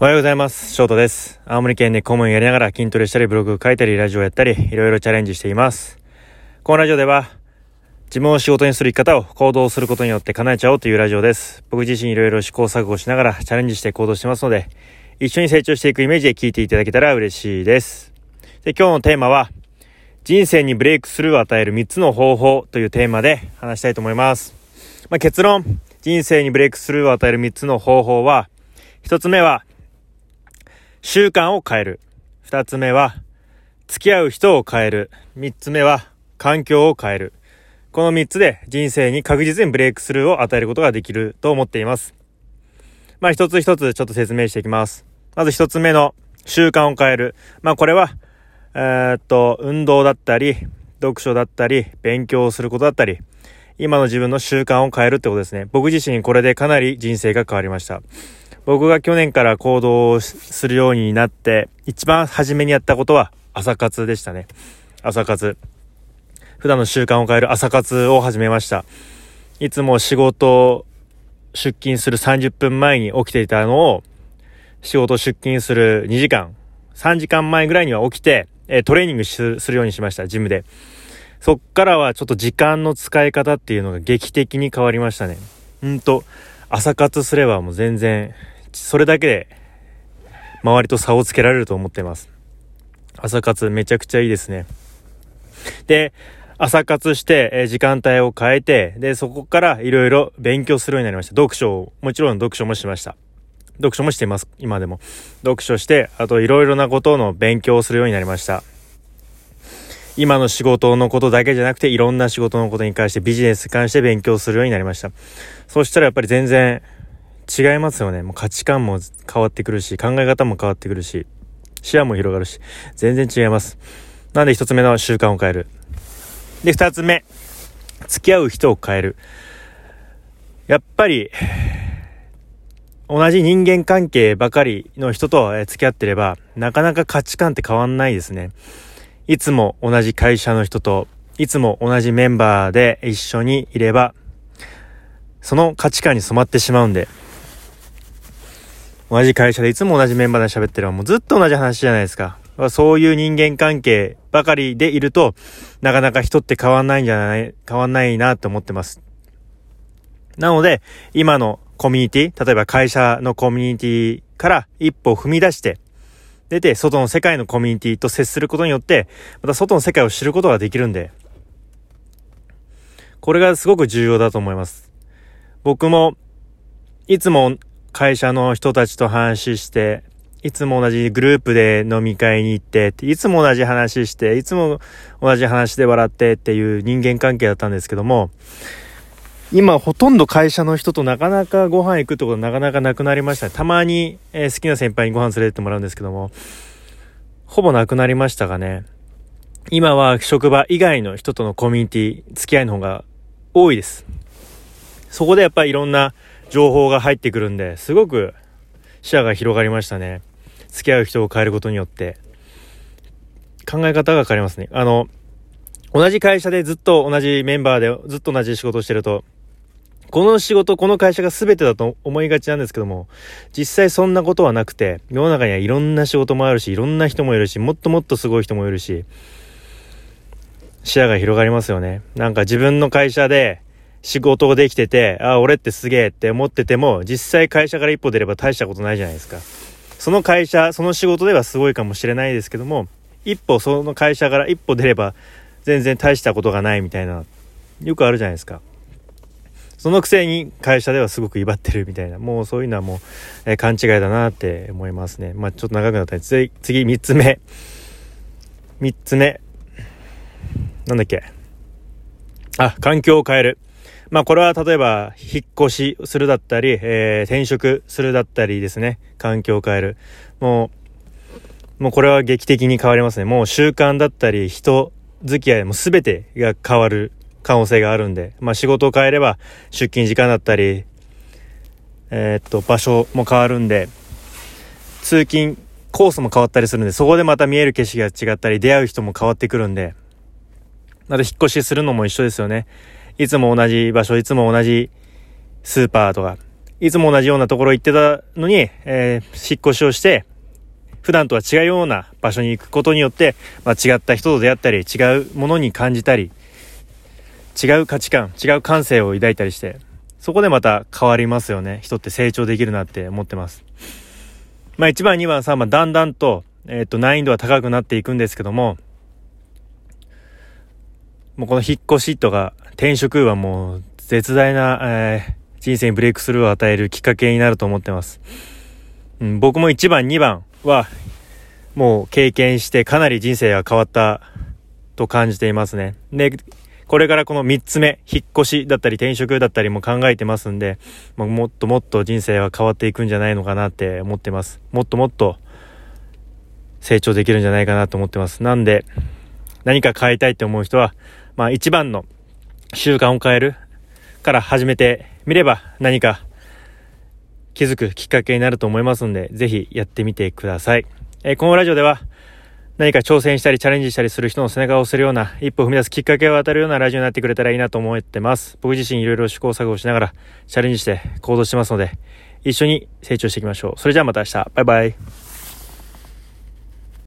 おはようございます。翔太です。青森県で顧問やりながら筋トレしたりブログ書いたりラジオやったりいろいろチャレンジしています。このラジオでは自分を仕事にする生き方を行動することによって叶えちゃおうというラジオです。僕自身いろいろ試行錯誤しながらチャレンジして行動してますので一緒に成長していくイメージで聞いていただけたら嬉しいです。で今日のテーマは人生にブレイクスルーを与える3つの方法というテーマで話したいと思います。まあ、結論、人生にブレイクスルーを与える3つの方法は1つ目は習慣を変える。二つ目は、付き合う人を変える。三つ目は、環境を変える。この三つで人生に確実にブレイクスルーを与えることができると思っています。まあ一つ一つちょっと説明していきます。まず一つ目の習慣を変える。まあこれは、えー、っと、運動だったり、読書だったり、勉強をすることだったり、今の自分の習慣を変えるってことですね。僕自身これでかなり人生が変わりました。僕が去年から行動するようになって、一番初めにやったことは朝活でしたね。朝活。普段の習慣を変える朝活を始めました。いつも仕事、出勤する30分前に起きていたのを、仕事出勤する2時間、3時間前ぐらいには起きて、えトレーニングするようにしました、ジムで。そっからはちょっと時間の使い方っていうのが劇的に変わりましたね。うんと、朝活すればもう全然それだけで周りと差をつけられると思っています。朝活めちゃくちゃいいですね。で、朝活して、え時間帯を変えて、で、そこからいろいろ勉強するようになりました。読書を、もちろん読書もしました。読書もしています。今でも。読書して、あといろいろなことの勉強をするようになりました。今の仕事のことだけじゃなくて、いろんな仕事のことに関して、ビジネスに関して勉強するようになりました。そしたらやっぱり全然違いますよね。もう価値観も変わってくるし、考え方も変わってくるし、視野も広がるし、全然違います。なんで一つ目の習慣を変える？で、二つ目、付き合う人を変える。やっぱり、同じ人間関係ばかりの人と付き合ってれば、なかなか価値観って変わんないですね。いつも同じ会社の人と、いつも同じメンバーで一緒にいれば、その価値観に染まってしまうんで、同じ会社でいつも同じメンバーで喋ってればもうずっと同じ話じゃないですか。そういう人間関係ばかりでいると、なかなか人って変わんないんじゃない、変わんないなと思ってます。なので、今のコミュニティ、例えば会社のコミュニティから一歩踏み出して、出て、外の世界のコミュニティと接することによって、また外の世界を知ることができるんで、これがすごく重要だと思います。僕も、いつも会社の人たちと話して、いつも同じグループで飲み会に行って、いつも同じ話して、いつも同じ話で笑ってっていう人間関係だったんですけども、今ほとんど会社の人となかなかご飯行くってことなかなかなくなりました、ね。たまに、えー、好きな先輩にご飯連れてってもらうんですけども、ほぼなくなりましたがね。今は職場以外の人とのコミュニティ、付き合いの方が多いです。そこでやっぱりいろんな情報が入ってくるんで、すごく視野が広がりましたね。付き合う人を変えることによって。考え方が変わりますね。あの、同じ会社でずっと同じメンバーでずっと同じ仕事をしてると、この仕事、この会社が全てだと思いがちなんですけども、実際そんなことはなくて、世の中にはいろんな仕事もあるし、いろんな人もいるし、もっともっとすごい人もいるし、視野が広がりますよね。なんか自分の会社で、仕事ができてて、あ、俺ってすげえって思ってても、実際会社から一歩出れば大したことないじゃないですか。その会社、その仕事ではすごいかもしれないですけども、一歩その会社から一歩出れば全然大したことがないみたいな、よくあるじゃないですか。そのくせに会社ではすごく威張ってるみたいな、もうそういうのはもう、えー、勘違いだなって思いますね。まあちょっと長くなったんで、次、次3つ目。3つ目。なんだっけ。あ、環境を変える。まあこれは例えば引っ越しするだったり、えー、転職するだったりですね。環境を変える。もう、もうこれは劇的に変わりますね。もう習慣だったり人付き合いも全てが変わる可能性があるんで、まあ仕事を変えれば出勤時間だったり、えー、っと場所も変わるんで、通勤コースも変わったりするんで、そこでまた見える景色が違ったり、出会う人も変わってくるんで、また引っ越しするのも一緒ですよね。いつも同じ場所、いつも同じスーパーとか、いつも同じようなところ行ってたのに、えー、引っ越しをして、普段とは違うような場所に行くことによって、まあ、違った人と出会ったり、違うものに感じたり、違う価値観、違う感性を抱いたりして、そこでまた変わりますよね。人って成長できるなって思ってます。まあ1番、2番、3番、だんだんと、えっ、ー、と、難易度は高くなっていくんですけども、もうこの引っ越しとか転職はもう絶大な、えー、人生にブレイクスルーを与えるきっかけになると思ってます。うん、僕も1番、2番はもう経験してかなり人生が変わったと感じていますね。で、これからこの3つ目、引っ越しだったり転職だったりも考えてますんで、まあ、もっともっと人生は変わっていくんじゃないのかなって思ってます。もっともっと成長できるんじゃないかなと思ってます。なんで、何か変えたいって思う人は、まあ一番の習慣を変えるから始めてみれば何か気づくきっかけになると思いますんで、ぜひやってみてください。えー、このラジオでは何か挑戦したりチャレンジしたりする人の背中を押せるような一歩踏み出すきっかけを与えるようなラジオになってくれたらいいなと思ってます。僕自身いろいろ試行錯誤しながらチャレンジして行動してますので、一緒に成長していきましょう。それじゃあまた明日。バイバイ。